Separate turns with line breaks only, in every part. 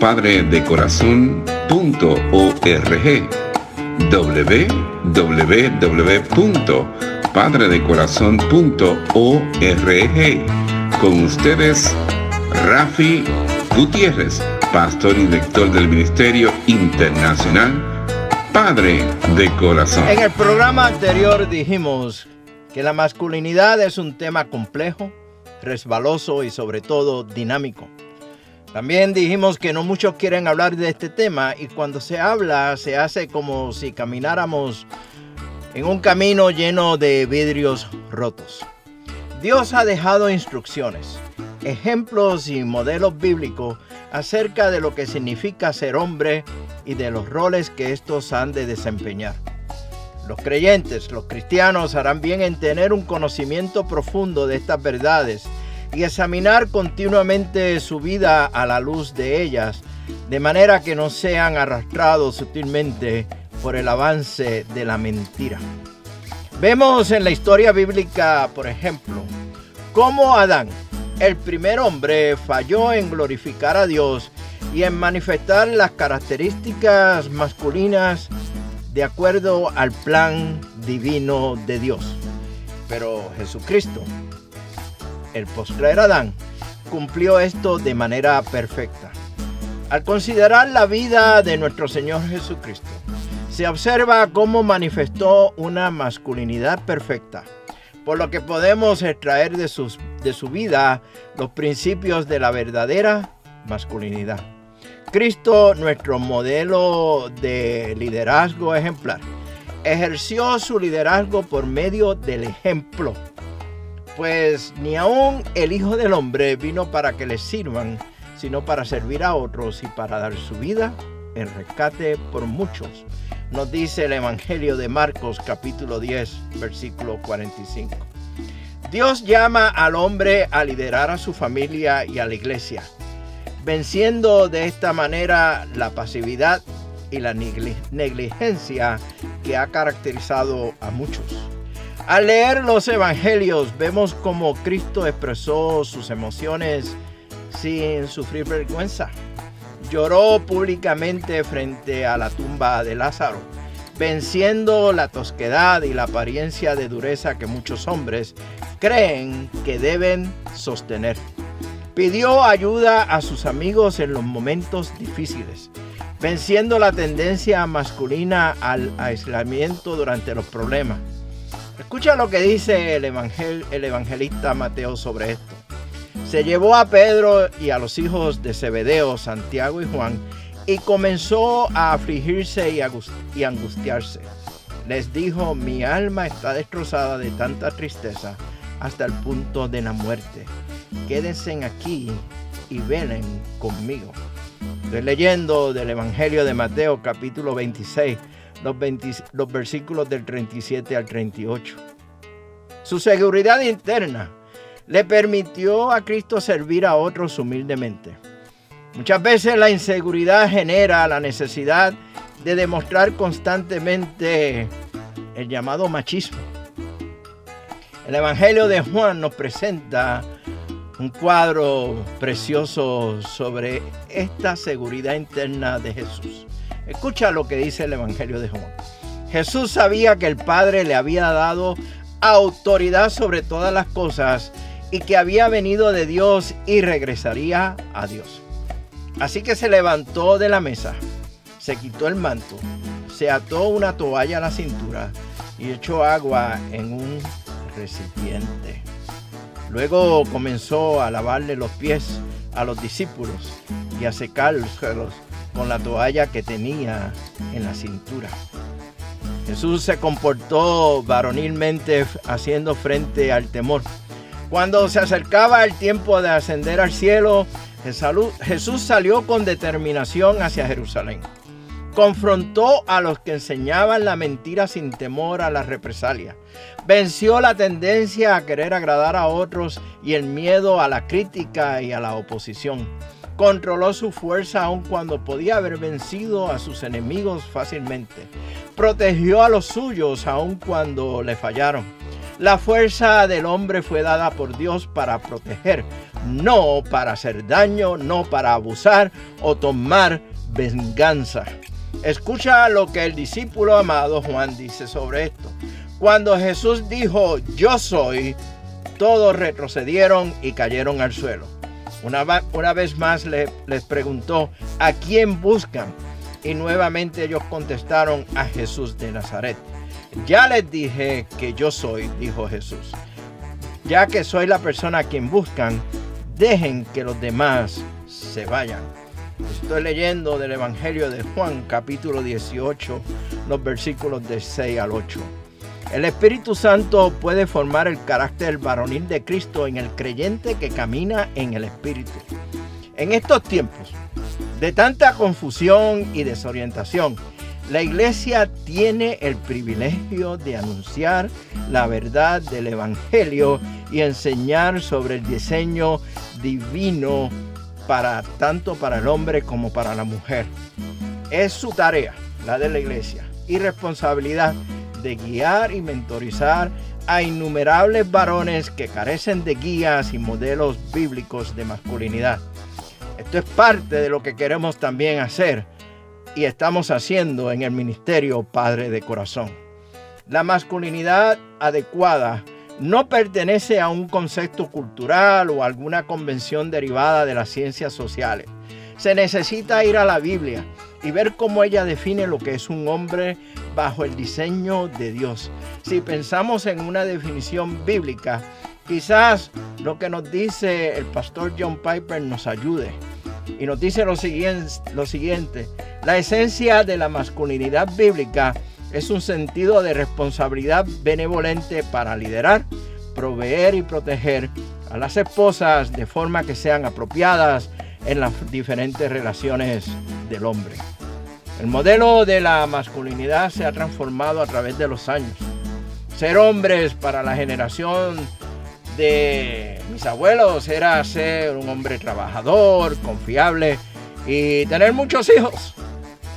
www.padredecorazon.org www.padredecorazon.org Con ustedes, Rafi Gutiérrez, pastor y director del Ministerio Internacional Padre de Corazón.
En el programa anterior dijimos que la masculinidad es un tema complejo resbaloso y sobre todo dinámico. También dijimos que no muchos quieren hablar de este tema y cuando se habla se hace como si camináramos en un camino lleno de vidrios rotos. Dios ha dejado instrucciones, ejemplos y modelos bíblicos acerca de lo que significa ser hombre y de los roles que estos han de desempeñar. Los creyentes, los cristianos, harán bien en tener un conocimiento profundo de estas verdades y examinar continuamente su vida a la luz de ellas, de manera que no sean arrastrados sutilmente por el avance de la mentira. Vemos en la historia bíblica, por ejemplo, cómo Adán, el primer hombre, falló en glorificar a Dios y en manifestar las características masculinas de acuerdo al plan divino de Dios. Pero Jesucristo, el postrer Adán, cumplió esto de manera perfecta. Al considerar la vida de nuestro Señor Jesucristo, se observa cómo manifestó una masculinidad perfecta, por lo que podemos extraer de, sus, de su vida los principios de la verdadera masculinidad. Cristo, nuestro modelo de liderazgo ejemplar, ejerció su liderazgo por medio del ejemplo. Pues ni aún el Hijo del Hombre vino para que le sirvan, sino para servir a otros y para dar su vida en rescate por muchos. Nos dice el Evangelio de Marcos capítulo 10, versículo 45. Dios llama al hombre a liderar a su familia y a la iglesia venciendo de esta manera la pasividad y la negligencia que ha caracterizado a muchos. Al leer los evangelios vemos cómo Cristo expresó sus emociones sin sufrir vergüenza. Lloró públicamente frente a la tumba de Lázaro, venciendo la tosquedad y la apariencia de dureza que muchos hombres creen que deben sostener. Pidió ayuda a sus amigos en los momentos difíciles, venciendo la tendencia masculina al aislamiento durante los problemas. Escucha lo que dice el, el evangelista Mateo sobre esto. Se llevó a Pedro y a los hijos de Zebedeo, Santiago y Juan, y comenzó a afligirse y angustiarse. Les dijo, mi alma está destrozada de tanta tristeza hasta el punto de la muerte quédense aquí y velen conmigo. Estoy leyendo del Evangelio de Mateo capítulo 26, los, los versículos del 37 al 38. Su seguridad interna le permitió a Cristo servir a otros humildemente. Muchas veces la inseguridad genera la necesidad de demostrar constantemente el llamado machismo. El Evangelio de Juan nos presenta un cuadro precioso sobre esta seguridad interna de Jesús. Escucha lo que dice el Evangelio de Juan. Jesús sabía que el Padre le había dado autoridad sobre todas las cosas y que había venido de Dios y regresaría a Dios. Así que se levantó de la mesa, se quitó el manto, se ató una toalla a la cintura y echó agua en un recipiente. Luego comenzó a lavarle los pies a los discípulos y a secarlos con la toalla que tenía en la cintura. Jesús se comportó varonilmente haciendo frente al temor. Cuando se acercaba el tiempo de ascender al cielo, Jesús salió con determinación hacia Jerusalén. Confrontó a los que enseñaban la mentira sin temor a la represalia. Venció la tendencia a querer agradar a otros y el miedo a la crítica y a la oposición. Controló su fuerza aun cuando podía haber vencido a sus enemigos fácilmente. Protegió a los suyos aun cuando le fallaron. La fuerza del hombre fue dada por Dios para proteger, no para hacer daño, no para abusar o tomar venganza. Escucha lo que el discípulo amado Juan dice sobre esto. Cuando Jesús dijo, yo soy, todos retrocedieron y cayeron al suelo. Una, vez más les preguntó, ¿a quién buscan? Y nuevamente ellos contestaron, a Jesús de Nazaret. Ya les dije que yo soy, dijo Jesús. Ya que soy la persona a quien buscan, dejen que los demás se vayan. Estoy leyendo del Evangelio de Juan capítulo 18, los versículos de 6 al 8. El Espíritu Santo puede formar el carácter varonil de Cristo en el creyente que camina en el Espíritu. En estos tiempos de tanta confusión y desorientación, la iglesia tiene el privilegio de anunciar la verdad del Evangelio y enseñar sobre el diseño divino para tanto para el hombre como para la mujer. Es su tarea, la de la iglesia, y responsabilidad de guiar y mentorizar a innumerables varones que carecen de guías y modelos bíblicos de masculinidad. Esto es parte de lo que queremos también hacer y estamos haciendo en el ministerio Padre de Corazón. La masculinidad adecuada no pertenece a un concepto cultural o alguna convención derivada de las ciencias sociales. Se necesita ir a la Biblia y ver cómo ella define lo que es un hombre bajo el diseño de Dios. Si pensamos en una definición bíblica, quizás lo que nos dice el pastor John Piper nos ayude. Y nos dice lo siguiente, lo siguiente, la esencia de la masculinidad bíblica es un sentido de responsabilidad benevolente para liderar, proveer y proteger a las esposas de forma que sean apropiadas en las diferentes relaciones del hombre. El modelo de la masculinidad se ha transformado a través de los años. Ser hombres para la generación de mis abuelos era ser un hombre trabajador, confiable y tener muchos hijos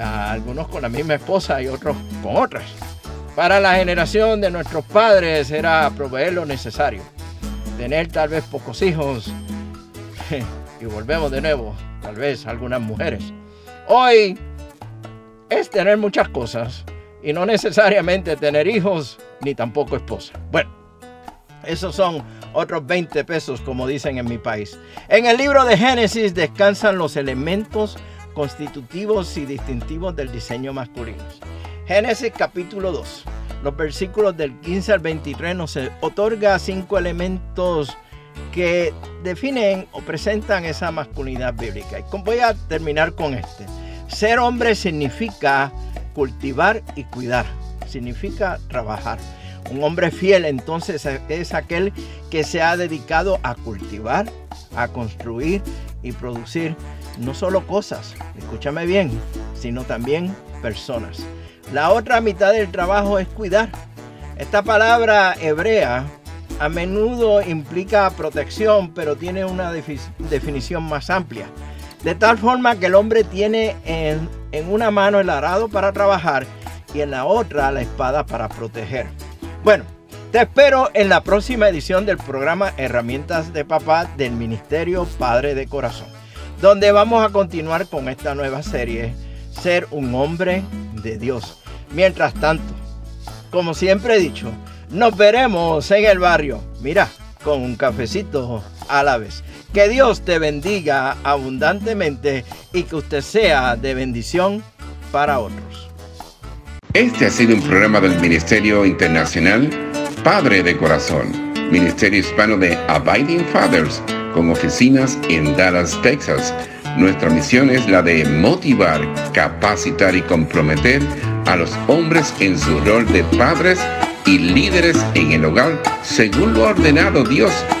algunos con la misma esposa y otros con otras. Para la generación de nuestros padres era proveer lo necesario, tener tal vez pocos hijos y volvemos de nuevo, tal vez algunas mujeres. Hoy tener muchas cosas y no necesariamente tener hijos ni tampoco esposa. Bueno, esos son otros 20 pesos como dicen en mi país. En el libro de Génesis descansan los elementos constitutivos y distintivos del diseño masculino. Génesis capítulo 2, los versículos del 15 al 23 nos otorga cinco elementos que definen o presentan esa masculinidad bíblica. Y voy a terminar con este. Ser hombre significa cultivar y cuidar, significa trabajar. Un hombre fiel entonces es aquel que se ha dedicado a cultivar, a construir y producir no solo cosas, escúchame bien, sino también personas. La otra mitad del trabajo es cuidar. Esta palabra hebrea a menudo implica protección, pero tiene una definición más amplia. De tal forma que el hombre tiene en, una mano el arado para trabajar y en la otra la espada para proteger. Bueno, te espero en la próxima edición del programa Herramientas de Papá del Ministerio Padre de Corazón donde vamos a continuar con esta nueva serie, Ser un hombre de Dios. Mientras tanto, como siempre he dicho, nos veremos en el barrio. Mira, con un cafecito vez. Que Dios te bendiga abundantemente y que usted sea de bendición para otros.
Este ha sido un programa del Ministerio Internacional Padre de Corazón, Ministerio Hispano de Abiding Fathers, con oficinas en Dallas, Texas. Nuestra misión es la de motivar, capacitar y comprometer a los hombres en su rol de padres y líderes en el hogar según lo ordenado Dios,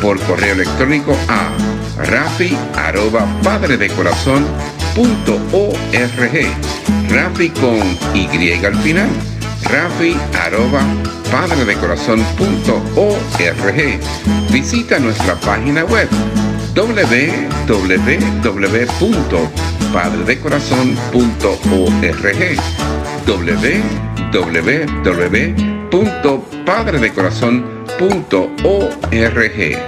Por correo electrónico a rafi. Rafi con Y al final. Rafi arroba. Visita nuestra página web www.padredecorazon.org www.padredecorazon.org